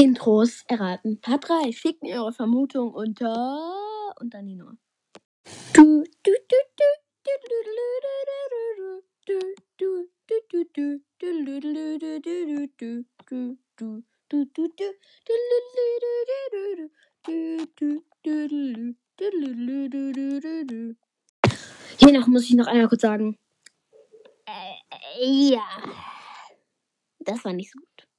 Intros erraten. Part 3. Schickt mir eure Vermutung unter. unter Nino. Du, du, du, du. Je nach muss ich noch einmal kurz sagen. Äh, ja. Das war nicht so gut.